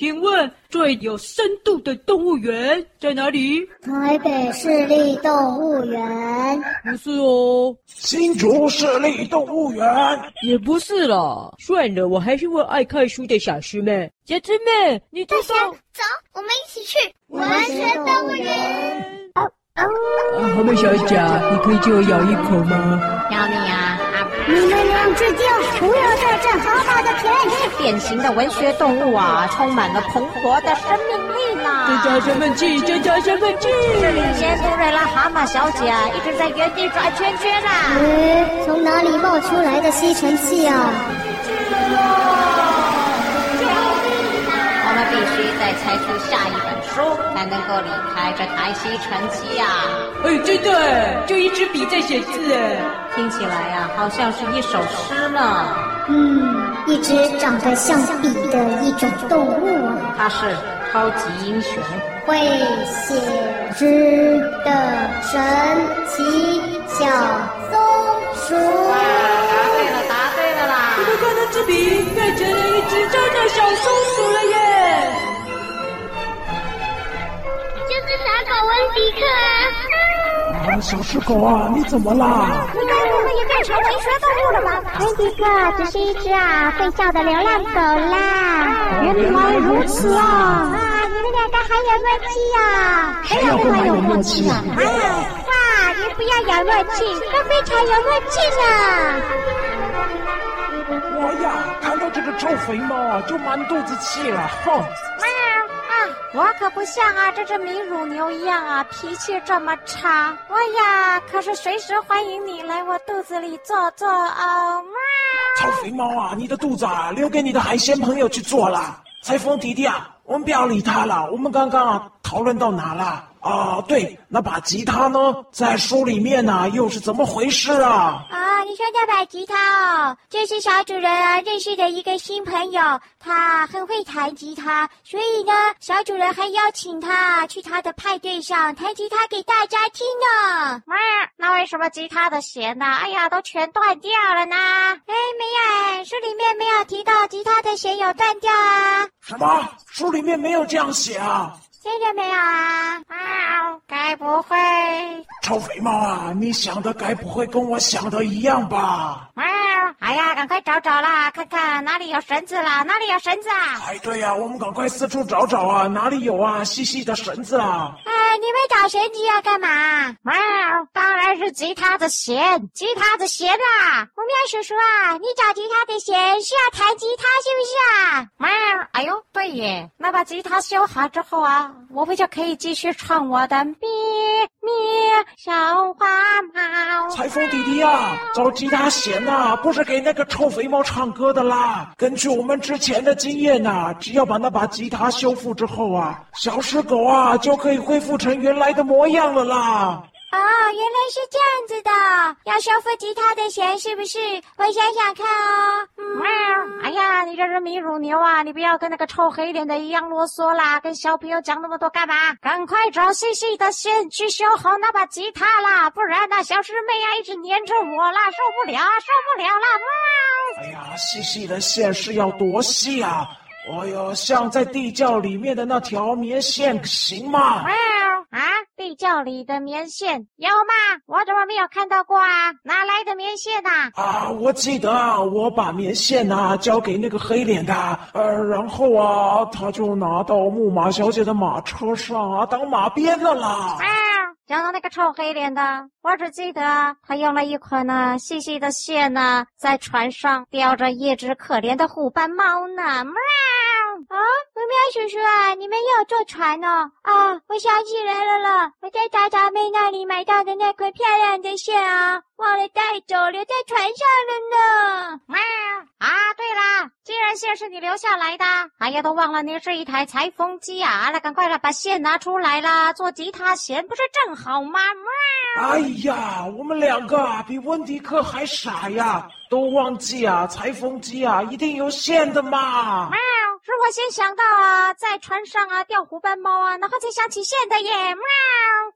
请问最有深度的动物园在哪里？台北市立动物园。不是哦。新竹市立动物园。也不是啦。算了，我还是问爱看书的小师妹。小狮妹，你走走，走，我们一起去文学动物园。啊，蛤蟆小姐，你可以借我咬一口吗？咬你啊！你们两只就不要再占好大的便宜。典型的文学动物啊，充满了蓬勃的生命力呢。增加身份证，增加身份证。领先杜瑞拉蛤蟆小姐啊，一直在原地转圈圈啊。嗯，从哪里冒出来的吸尘器啊？我们必须再猜出下一本书，才能够离开这台吸尘器呀。哎，真的，就一支笔在写字哎，听起来呀，好像是一首诗呢。嗯，一只长得像笔的一种动物啊。它是超级英雄，会写诗的神奇小松鼠。哇，答对了，答对了啦！我看那支笔变成了一只真的小松鼠了耶。傻狗温迪克啊！啊，小狮狗啊，你怎么啦？你该不会也变成文学动物了吧？温迪克只是一只啊会叫的流浪狗啦。原来如此啊！啊，你们两个还有默契啊？谁要跟我有默契啊？哇，你不要有默契，都非常有默契呢。我呀，看到这个臭肥猫啊，就满肚子气了，哼。我可不像啊，这只米乳牛一样啊，脾气这么差。我呀，可是随时欢迎你来我肚子里坐坐哦。臭肥猫啊，你的肚子啊，留给你的海鲜朋友去做了。裁缝弟弟啊，我们不要理他了。我们刚刚啊，讨论到哪了？啊，对，那把吉他呢，在书里面呢，又是怎么回事啊？啊，你说那把吉他哦，这是小主人啊认识的一个新朋友，他很会弹吉他，所以呢，小主人还邀请他去他的派对上弹吉他给大家听呢。妈，那为什么吉他的弦呢？哎呀，都全断掉了呢？哎，没有哎，书里面没有提到吉他的弦有断掉啊。什么？书里面没有这样写啊？真的没有啊？啊，该不会？臭肥猫啊，你想的该不会跟我想的一样吧？啊，哎呀，赶快找找啦，看看哪里有绳子啦，哪里有绳子啊？哎，对呀、啊，我们赶快四处找找啊，哪里有啊，细细的绳子啊？哎，你们找绳子要干嘛？啊，当然是吉他的弦，吉他的弦啦！吴喵叔叔啊，你找吉他的弦是要弹吉他是不是啊？啊，哎呦，对耶，那把吉他修好之后啊。我不就可以继续唱我的咪咪小花猫？裁缝弟弟啊，找吉他弦呐、不是给那个臭肥猫唱歌的啦。根据我们之前的经验呐、只要把那把吉他修复之后啊，小石狗啊就可以恢复成原来的模样了啦。哦，原来是这样子的，要修复吉他的弦是不是？我想想看哦。喵、嗯！哎呀，你这是米乳牛啊！你不要跟那个臭黑脸的一样啰嗦啦，跟小朋友讲那么多干嘛？赶快找细细的线去修好那把吉他啦，不然那小师妹啊一直黏着我啦，受不了，受不了啦！喵！哎呀，细细的线是要多细啊？哎呦，像在地窖里面的那条棉线行吗？喵！啊！地窖里的棉线有吗？我怎么没有看到过啊？哪来的棉线啊？啊，我记得啊，我把棉线啊交给那个黑脸的，呃，然后啊，他就拿到木马小姐的马车上啊当马鞭了啦。啊，讲到那个臭黑脸的，我只记得他用了一捆呢细细的线呢，在船上吊着一只可怜的虎斑猫呢。喵！啊，喵喵叔叔啊，你们要坐船哦？啊，我想起来了了，我在达达妹那里买到的那捆漂亮的线啊，忘了带走，留在船上了呢。喵！啊，对了，既然线是你留下来的，哎呀，都忘了你是一台裁缝机啊！那赶快来把线拿出来啦，做吉他弦不是正好吗？喵！哎呀，我们两个啊，比温迪克还傻呀，都忘记啊，裁缝机啊，一定有线的嘛。喵！是我先想到啊，在船上啊钓虎斑猫啊，然后才想起线的耶。喵！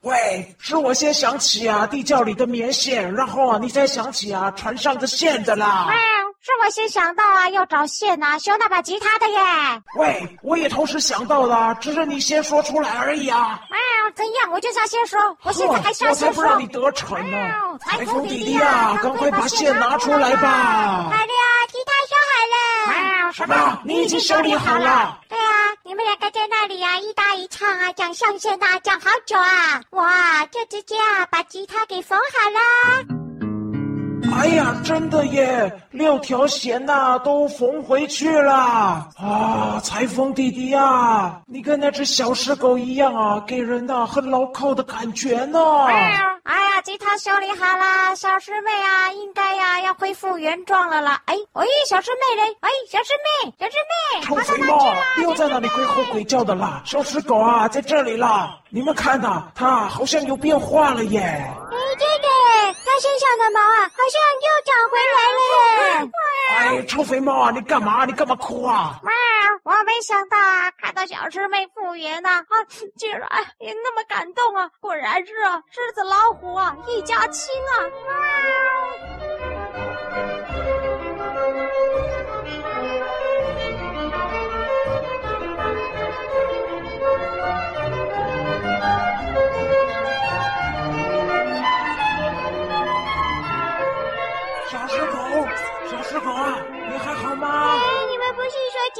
喂，是我先想起啊地窖里的棉线，然后啊你才想起啊船上的线的啦。喵！是我先想到啊，要找线啊，修那把吉他的耶。喂，我也同时想到了，只是你先说出来而已啊。喵，怎样？我就是要先说，我现在还是要我先说。才不让你得逞呢！裁裁缝弟弟啊，赶快把线拿出来吧！好了他什么？你已经修理好了？对啊，你们两个在那里啊，一搭一唱啊，讲相声啊，讲好久啊。我啊，就直接啊，把吉他给缝好了。哎呀，真的耶！六条弦呐都缝回去了啊！裁缝弟弟啊，你跟那只小石狗一样啊，给人呐很牢靠的感觉呢。哎呀，吉他修理好了，小师妹啊，应该呀要恢复原状了啦。哎，哎，小师妹嘞？哎，小师妹，小师妹，臭肥猫，不要在那里鬼吼鬼叫的啦！小石狗啊，在这里啦！你们看呐，它好像有变化了耶！身上的毛啊，好像又长回来了耶。哎，臭肥猫啊，你干嘛？你干嘛哭啊？妈，我没想到啊，看到小师妹复原呢，啊，竟然也那么感动啊！果然是啊，狮子老虎啊，一家亲啊！小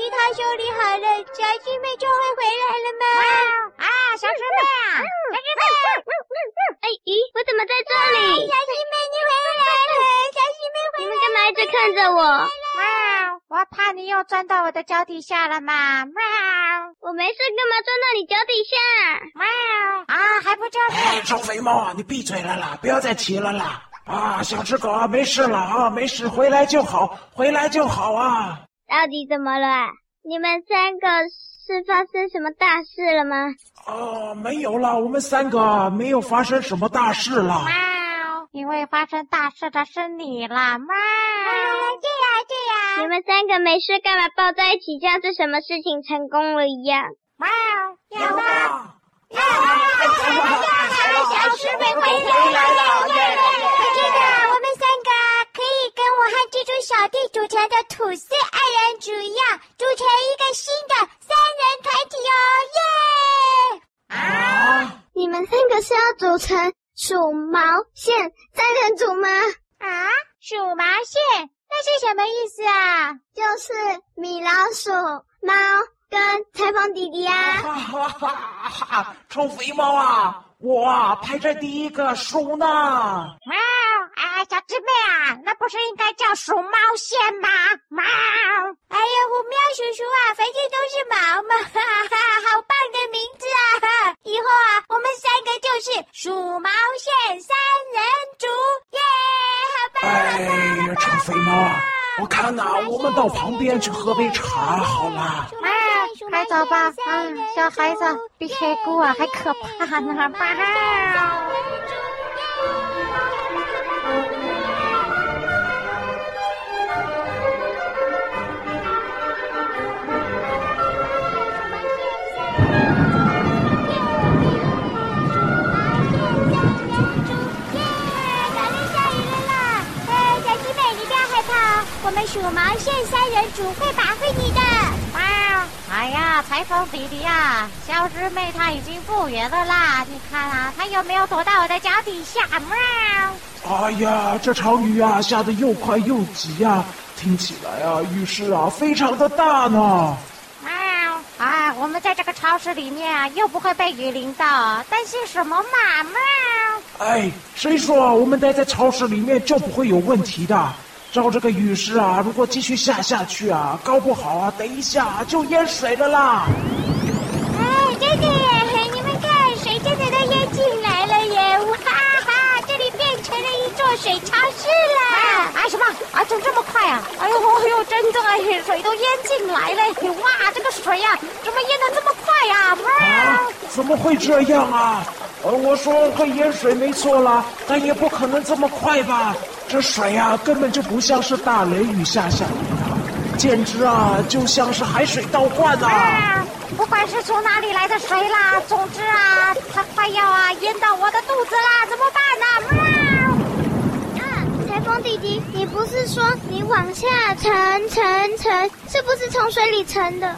吉他修理好了，小师妹就会回来了吗？啊，小师妹啊，小师妹，哎，咦，我怎么在这里？小师妹你回来了，小师妹回来了。你们干嘛一直看着我？喵，我怕你又钻到我的脚底下了嘛。喵，我没事，干嘛钻到你脚底下？喵，啊，还不就是？哎，臭肥猫啊，你闭嘴了啦，不要再提了啦！啊，小只狗啊，没事了啊，没事，回来就好，回来就好啊。到底怎么了？你们三个是发生什么大事了吗？哦，没有啦，我们三个没有发生什么大事啦。喵，因为发生大事的是你啦。喵，这样这样。你们三个没事干嘛抱在一起，像是什么事情成功了一样？喵，有吗？啊！小师妹回来了！这个我们三个可以跟我和蜘蛛小弟组成的吐司二人组一样，组成一个新的三人团体哦！耶！啊！你们三个是要组成鼠毛线三人组吗？啊，鼠毛线，那是什么意思啊？就是米老鼠、猫跟裁缝弟弟啊！哈哈哈哈！臭肥猫啊，我啊排在第一个数呢。喵，哎，小师妹啊，那不是应该叫鼠猫线吗？喵！哎呀，虎喵叔叔啊，反正都是毛嘛，哈哈，好棒的名字啊！以后啊，我们三个就是鼠毛线三人组，耶，好棒！哎呀，臭肥猫啊，我看呐，我们到旁边去喝杯茶好了。喵，快走吧，啊，小孩子比黑狗啊还可怕呢！喵。哎，小师妹，你不要害怕哦，我们鼠毛线三人组会保护你的。喵！哎呀，裁缝弟弟呀，小师妹她已经复原了啦，你看啊，她有没有躲到我的脚底下？喵！哎呀，这场雨啊下得又快又急呀，听起来啊雨势啊非常的大呢。喵！啊，我们在这个超市里面啊，又不会被雨淋到，担心什么嘛？喵！哎，谁说我们待在超市里面就不会有问题的？照这个雨势啊，如果继续下下去啊，搞不好啊，等一下就淹水了啦！哎，真的耶！你们看，水真的都淹进来了耶！哇哈，这里变成了一座水超市了。啊什么？啊，怎么这么快啊？哎呦哎呦，真的哎，水都淹进来了！哇，这个水呀、啊，怎么淹的这么快呀、啊？啊，怎么会这样啊？呃，我说会淹水没错啦，但也不可能这么快吧？这水啊，根本就不像是大雷雨下下的，简直啊，就像是海水倒灌啊！啊不管是从哪里来的水啦，总之啊，它快要啊淹到我的肚子啦，怎么办呢？喵！啊，裁缝弟弟，你不是说你往下沉沉沉，是不是从水里沉的？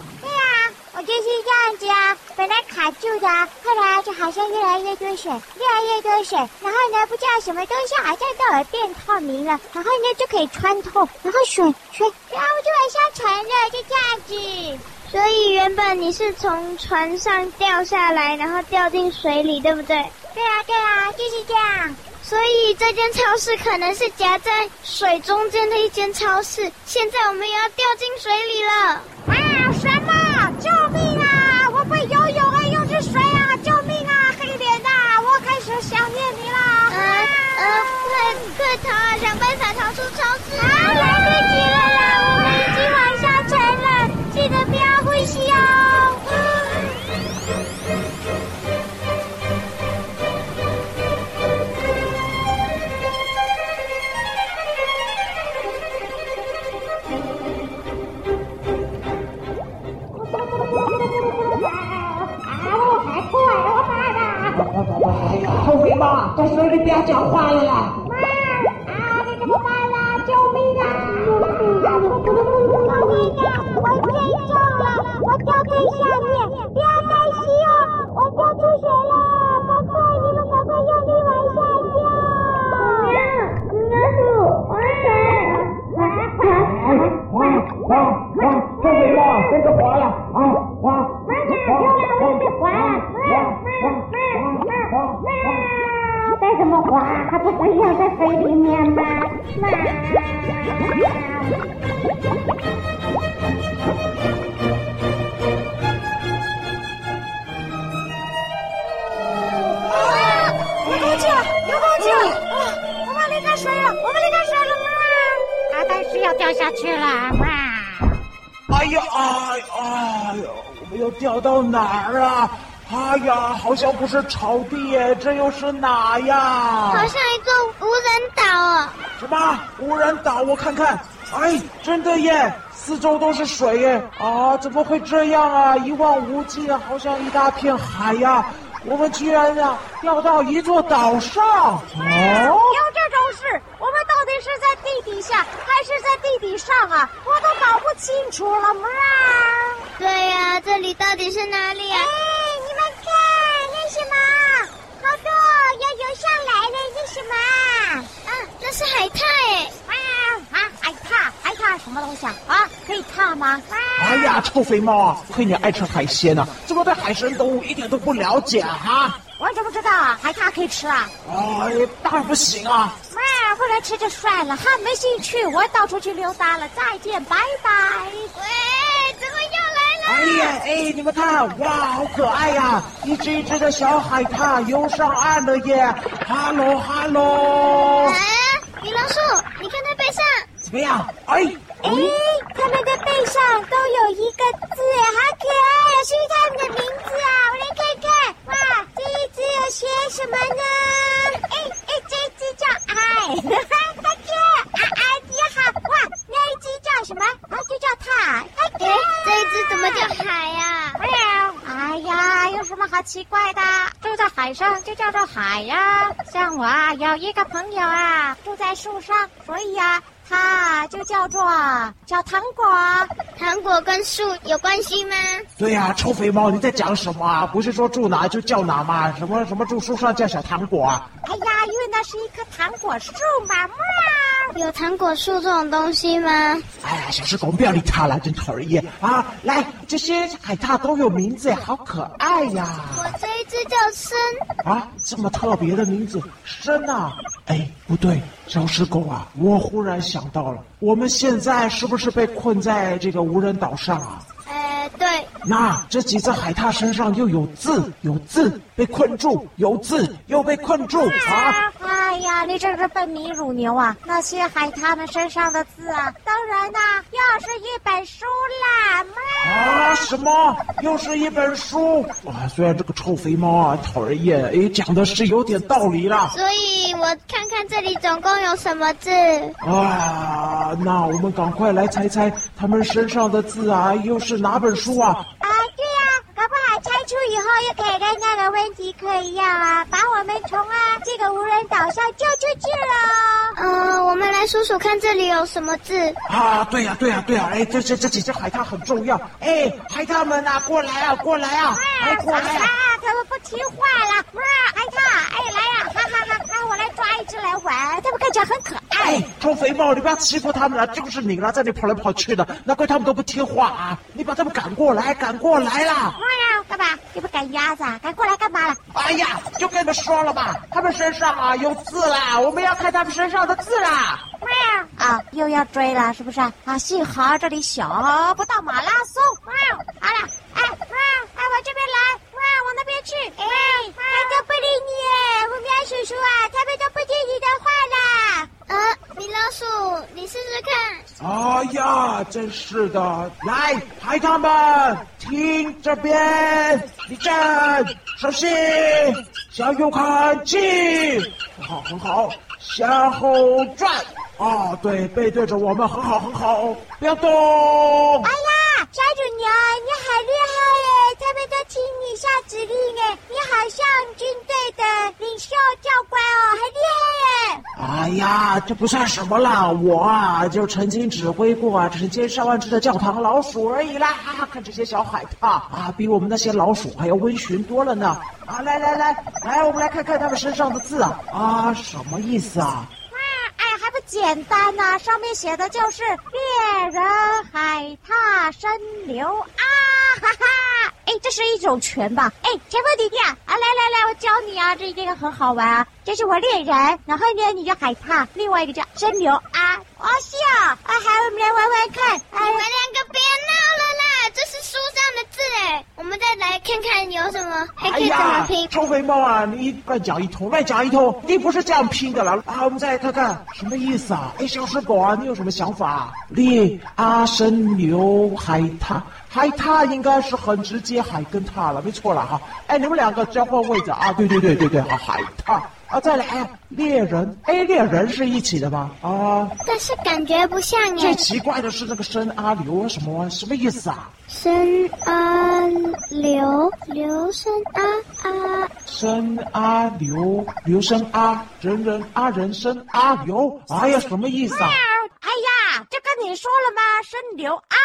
我就是这样子啊，本来卡住的，后来就好像越来越多水，越来越多水，然后呢，不知道什么东西好像都有变透明了，然后呢就可以穿透，然后水水，然后就往下沉了，就这样子。所以原本你是从船上掉下来，然后掉进水里，对不对？对啊，对啊，就是这样。所以这间超市可能是夹在水中间的一间超市。现在我们也要掉进水里了！啊，什么？救命啊！我不会游泳啊，又是水啊！救命啊，黑脸的！我开始想念你了。呃呃，快快逃啊！想办法逃出超市！啊，来不及了啦！肥猫跟着滑了啊！划！妈妈，又来我被划了！再怎么滑，还不会掉在水里面吗？妈掉到哪儿啊？哎呀，好像不是草地耶，这又是哪呀？好像一座无人岛哦。什么无人岛？我看看，哎，真的耶，四周都是水耶！啊，怎么会这样啊？一望无际啊，好像一大片海呀！我们居然呀掉到一座岛上！哦，有这种事？我们到底是在地底下还是在地底上啊？我都搞不清楚了嘛！对呀，这里到底是哪里啊？哎，你们看，那什么？好多要游上来了，那什么？啊，那是海獭哎！啊啊，海獭，海獭什么东西啊？啊，可以踏吗？哎呀，臭肥猫啊，亏你爱吃海鲜呢，怎么对海生动物一点都不了解啊？我怎么知道啊？海獭可以吃啊？哎，当然不行啊！妈，不能吃就算了，还没兴趣，我到处去溜达了，再见，拜拜。哎你们看，哇，好可爱呀！一只一只的小海獭游上岸了耶！哈喽，哈喽！哎，米老鼠，你看它背上怎么样？哎。哎，它们的背上都有一个字，好可爱啊！是它们的名字啊！我来看看，哇，这一只有写什么呢？哎哎，这一只叫爱，哈哈，好可爱，爱爱你好，哇，那一只叫什么？啊，就叫它。这一只怎么叫海呀？哎呀，有什么好奇怪的？住在海上就叫做海呀。像我啊，有一个朋友啊，住在树上，所以呀。他就叫做小糖果，糖果跟树有关系吗？对呀、啊，臭肥猫，你在讲什么啊？不是说住哪就叫哪吗？什么什么住树上叫小糖果啊？哎呀，因为那是一棵糖果树嘛。有糖果树这种东西吗？哎呀，小时狗，不要理它了，真讨人厌啊！来，这些海獭都有名字，好可爱呀！我这一只叫深啊，这么特别的名字，深啊！哎，不对，小时狗啊，我忽然想到了，我们现在是不是被困在这个无人岛上啊？呃，对。那这几只海獭身上又有字，有字被困住，有字又被困住啊！哎呀，你这是笨米乳牛啊！那些海獭们身上的字啊，当然啦、啊，又是一本书啦！妈啊，什么？又是一本书？啊，虽然这个臭肥猫啊讨人厌，哎，讲的是有点道理啦。所以我看看这里总共有什么字。啊，那我们赶快来猜猜他们身上的字啊，又是哪本书啊？啊，对呀、啊，搞不好猜出以后，又可以跟那个温迪克一样啊，把我们从啊这个无人岛上救出去了。呃，我们来数数看，这里有什么字？啊，对呀、啊，对呀、啊，对呀、啊！哎，这这这几只海獭很重要。哎，海獭们呐，过来啊，过来啊！哎，过来啊！他们不听话了。哇，海獭，哎，来呀、啊！哈哈哈哈！我来抓一只来玩，他们看起来很可爱。哎，臭肥猫，你不要欺负他们了，就是你了，在那跑来跑去的，难怪他们都不听话啊！你把他们赶过来，赶过来啦！哎呀，干嘛？你不赶鸭子啊？赶过来干嘛了？哎呀，就跟你们说了吧，他们身上啊有字啦，我们要看他们身上的字啦。妈呀，啊，又要追了是不是？啊，幸好这里小，不到马拉松。哇，好了，哎，哇，哎，往这边来，哇，往那边去。哎，他都不理你，虎喵叔叔啊，他们都不听你的话啦。呃，米老鼠，你试试看。哎呀，真是的！来，孩他们，听这边，立正，稍息，向右看齐，很好，很好，向后转。啊，对，背对着我们，很好，很好，不要动。哎呀，小主牛，你好厉害耶！他们都听你下指令耶，你好像军队的领袖教官哦，很厉害耶！哎呀，这不算什么啦，我啊就曾经指挥过啊成千上万只的教堂老鼠而已啦。啊，看这些小海獭啊，比我们那些老鼠还要温驯多了呢。啊，来来来，来，我们来看看他们身上的字啊，啊，什么意思啊？还不简单呐、上面写的就是猎人海獭深流啊，哈哈！哎，这是一种拳吧？哎，前锋弟弟啊，啊，来来来，我教你啊，这一定很好玩啊。这是我猎人，然后呢，你就害怕，另外一个叫真牛啊。哦，是啊，啊，好，我们来玩玩看。你们两个别闹了啦，这是书上的字哎，我们再来看看有什么，还可以怎么拼。哎、臭肥猫啊，你乱讲一通，乱讲一通，你不是这样拼的啦。啊，我们再来看看什么意思啊？哎，小石狗啊，你有什么想法？猎阿生牛海獭，海獭应该是很直接，海跟獭了，没错了哈。哎，你们两个交换位置啊？对对对对对，好，海獭。啊，再来猎人，哎，猎人是一起的吗？啊，但是感觉不像耶。最奇怪的是那个深阿流什么什么意思啊？深阿流，流深阿阿。深阿流，流深阿，人人阿人深阿流。哎呀，什么意思啊？哎呀，就跟你说了吗？深流阿。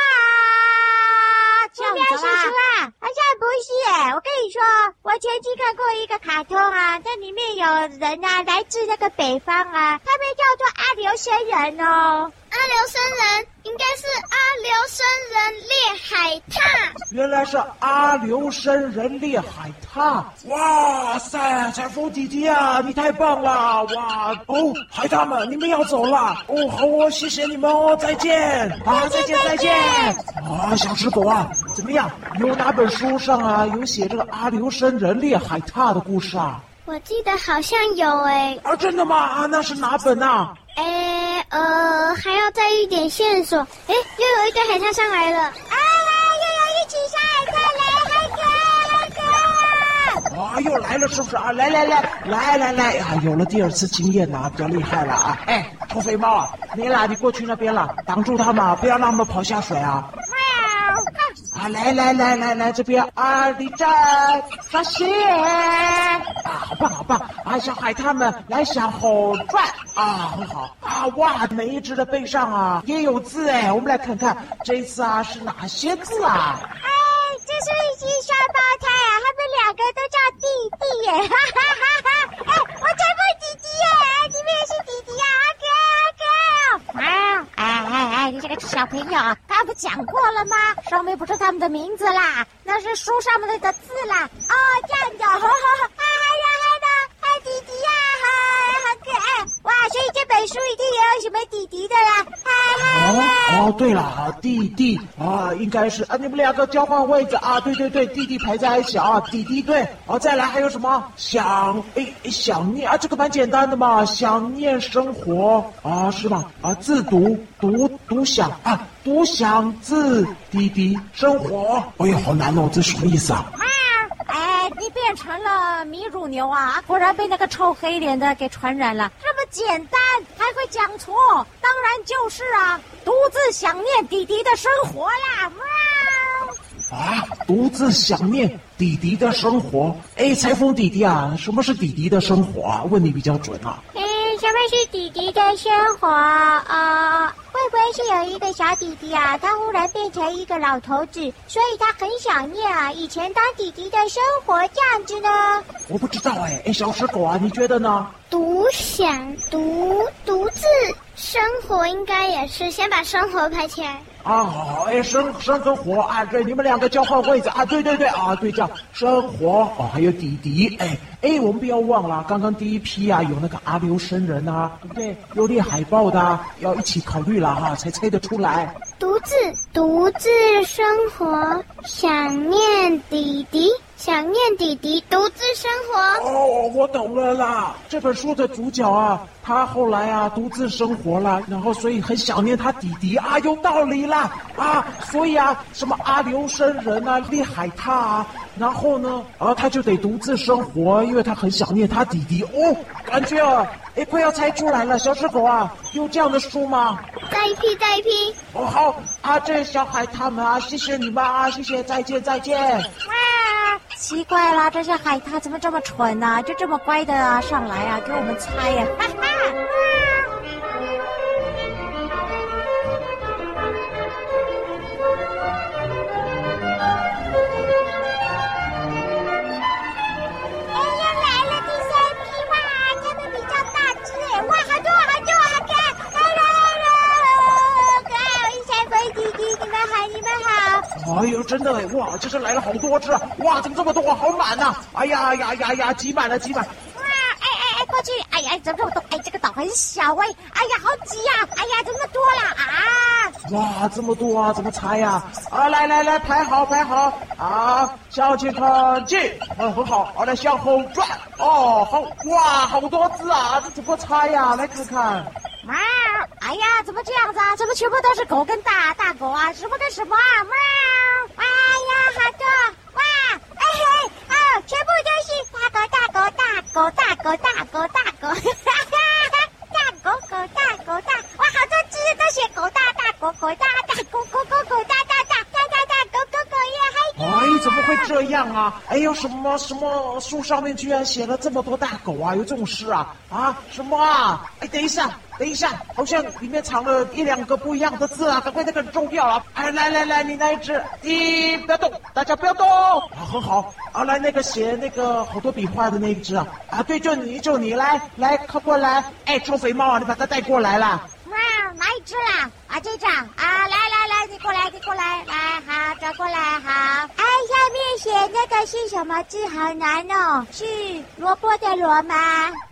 虎喵叔叔啊，好像不是。我跟你说，我前期看过一个卡通啊，这里面有人啊，来自那个北方啊，他们叫做阿留申人哦。阿留申人应该是阿留申人猎海獭。原来是阿留申人猎海獭。哇塞，彩虹弟弟啊，你太棒了！哇哦，海獭们，你们要走了哦，好哦，谢谢你们哦，再见啊，再见再见啊，小石狗啊。怎么样？有哪本书上啊有写这个阿留申人猎海獭的故事啊？我记得好像有哎。啊，真的吗？啊，那是哪本啊？哎，呃，还要再一点线索。哎，又有一个海獭上来了。啊，又有一群小海獭来，海哥，海哥。啊，又来了是不是啊？来来来来来来啊！有了第二次经验呐，比较厉害了啊！哎，土肥猫啊，你俩你过去那边了，挡住他们，不要让他们跑下水啊！来来来来来这边啊！立正，稍息啊！好棒好棒啊！小海他们来向后转啊，很好啊！哇，每一只的背上啊也有字哎，我们来看看这次啊是哪些字啊？哎，这是一对双胞胎啊，他们两个都叫弟弟耶！哈哈哈哈！哎，我才不弟弟耶，你们也是弟弟呀！啊，哎哎哎，你这个小朋友刚！不讲过了吗？上面不是他们的名字啦，那是书上面的字啦。哦，这样 的，哈哈哈。还有还有，还有弟弟呀，嗨，好可爱。哇，所以这本书一定也有什么弟弟的啦。哦哦，对了，弟弟啊，应该是啊，你们两个交换位置啊。对对对，弟弟排在一起啊，弟弟对。哦，再来还有什么？想哎，想念啊，这个蛮简单的嘛，想念生活啊，是吧？啊，自读读读想啊。独享自滴滴生活，哎呀，好难哦，这什么意思啊？啊，哎，你变成了米乳牛啊！果然被那个臭黑脸的给传染了。这么简单还会讲错？当然就是啊，独自想念弟弟的生活啦！啊，独自想念弟弟的生活。哎，裁缝弟弟啊，什么是弟弟的生活啊？问你比较准啊。嗯，什么是弟弟的生活啊？呃，会不会是有一个小弟弟啊？他忽然变成一个老头子，所以他很想念啊以前当弟弟的生活这样子呢？我不知道哎，哎，小石狗啊，你觉得呢？独享独独自生活，应该也是先把生活排起来。啊，好，哎，生生跟活啊，对，你们两个交换位置啊，对对对啊，对，这样生活哦，还有弟弟，哎哎，我们不要忘了，刚刚第一批啊，有那个阿留申人啊，对不对？有列海报的，啊，要一起考虑了哈，才猜得出来。独自独自生活，想念弟弟。想念弟弟独自生活哦，我懂了啦。这本书的主角啊，他后来啊独自生活了，然后所以很想念他弟弟啊，有道理啦啊。所以啊，什么阿留申人啊，列海他啊，然后呢，啊他就得独自生活，因为他很想念他弟弟哦。感觉啊，哎，快要猜出来了，小石狗啊，有这样的书吗？再一批，再一批。哦，好啊，这小海他们啊，谢谢你们啊，谢谢，再见，再见。奇怪啦，这些海獭怎么这么蠢呢、就这么乖的啊，上来啊，给我们猜呀、哈哈。哎呦，真的哎，哇，这是来了好多只啊，哇，怎么这么多，好满呐、啊！哎呀呀呀呀，挤满了，挤满！哇，哎哎哎，过去！哎呀，怎么这么多？哎，这个岛很小哎，哎呀，好挤呀！哎呀，怎么多了啊？哇，这么多啊，怎么猜呀？啊，来来来，排好排好，啊，向前看进，嗯，很好，啊来向后转，哦，好，哇，好多只啊，这怎么猜呀？来看看。喵！哎呀，怎么这样子啊？怎么全部都是狗跟大大狗啊？什么跟什么啊？喵！好多！哇！哎嘿！哦，全部都是大狗大狗大狗大狗大狗大狗！哈哈！大狗狗大狗大！哇，好多只都写狗大大狗狗大大狗狗狗狗大大大大大大狗狗狗耶！嗨！哎，怎么会这样啊？哎呦，什么什么书上面居然写了这么多大狗啊？有这种诗啊？啊？什么啊？哎，等一下。等一下，好像里面藏了一两个不一样的字啊！赶快那个很重要啊！哎，来来来，你那一只，你不要动，大家不要动啊！很好啊，来那个写那个好多笔画的那一只啊！啊，对，就你就你来来靠过来！哎，臭肥猫啊，你把它带过来了。哇，哪一只啦？啊，这张啊，来来，你过来，你过来，来，好，转过来，好。哎，下面写那个是什么字？好难哦，是萝卜的萝吗？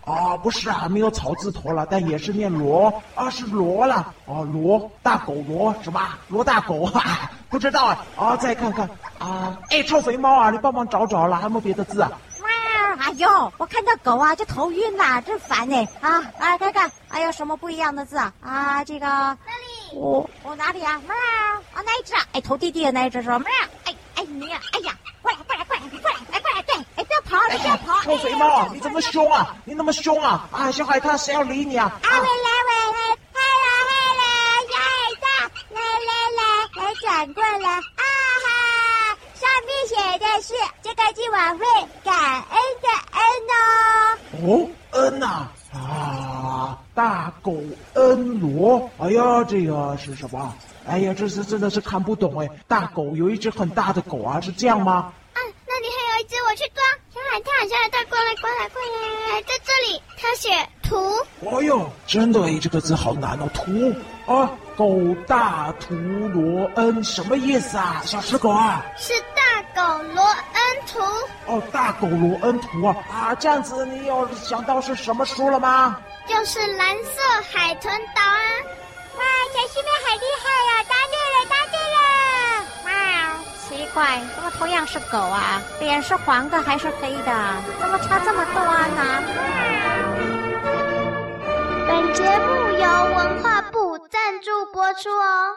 哦，不是啊，没有草字头了，但也是念罗啊，是罗了。哦、啊，罗大狗罗什么？罗大狗啊？不知道啊。啊，再看看啊，哎，臭肥猫啊，你帮忙找找了，还有没别的字啊？哎呦，我看到狗啊就头晕啦，真烦呢！啊，来看看还有什么不一样的字啊？啊，这个？我我哪里啊？喵！啊，那一只啊？哎，头弟弟的那一只说喵！哎哎你，哎呀，过来过来过来过来，哎过来对，哎不要跑，你不要跑！臭肥猫，你怎么凶啊？你那么凶啊？啊，小海獭谁要理你啊？啊，喂来喂来，嗨啦嗨啦，小海獭，来来来来转过来啊哈！上面写的是这个今晚会感恩的恩。哦，恩呐啊，啊，大狗恩罗，哎呀，这个是什么？哎呀，这是真的是看不懂哎。大狗有一只很大的狗啊，是这样吗？啊，那里还有一只，我去抓。小海獭，小海獭，过来，过来，过来，在这里，他写图。哎呦，真的哎，这个字好难哦，图啊，狗大图罗恩，什么意思啊？小石狗啊？是大狗罗恩。图。哦，大狗罗恩图啊！啊，这样子你有想到是什么书了吗？就是《蓝色海豚岛》啊！哇，小西面好厉害呀、啊！对了，答对了！哇，奇怪，怎么同样是狗啊，脸是黄的还是黑的？怎么差这么多啊？哇！本节目由文化部赞助播出哦。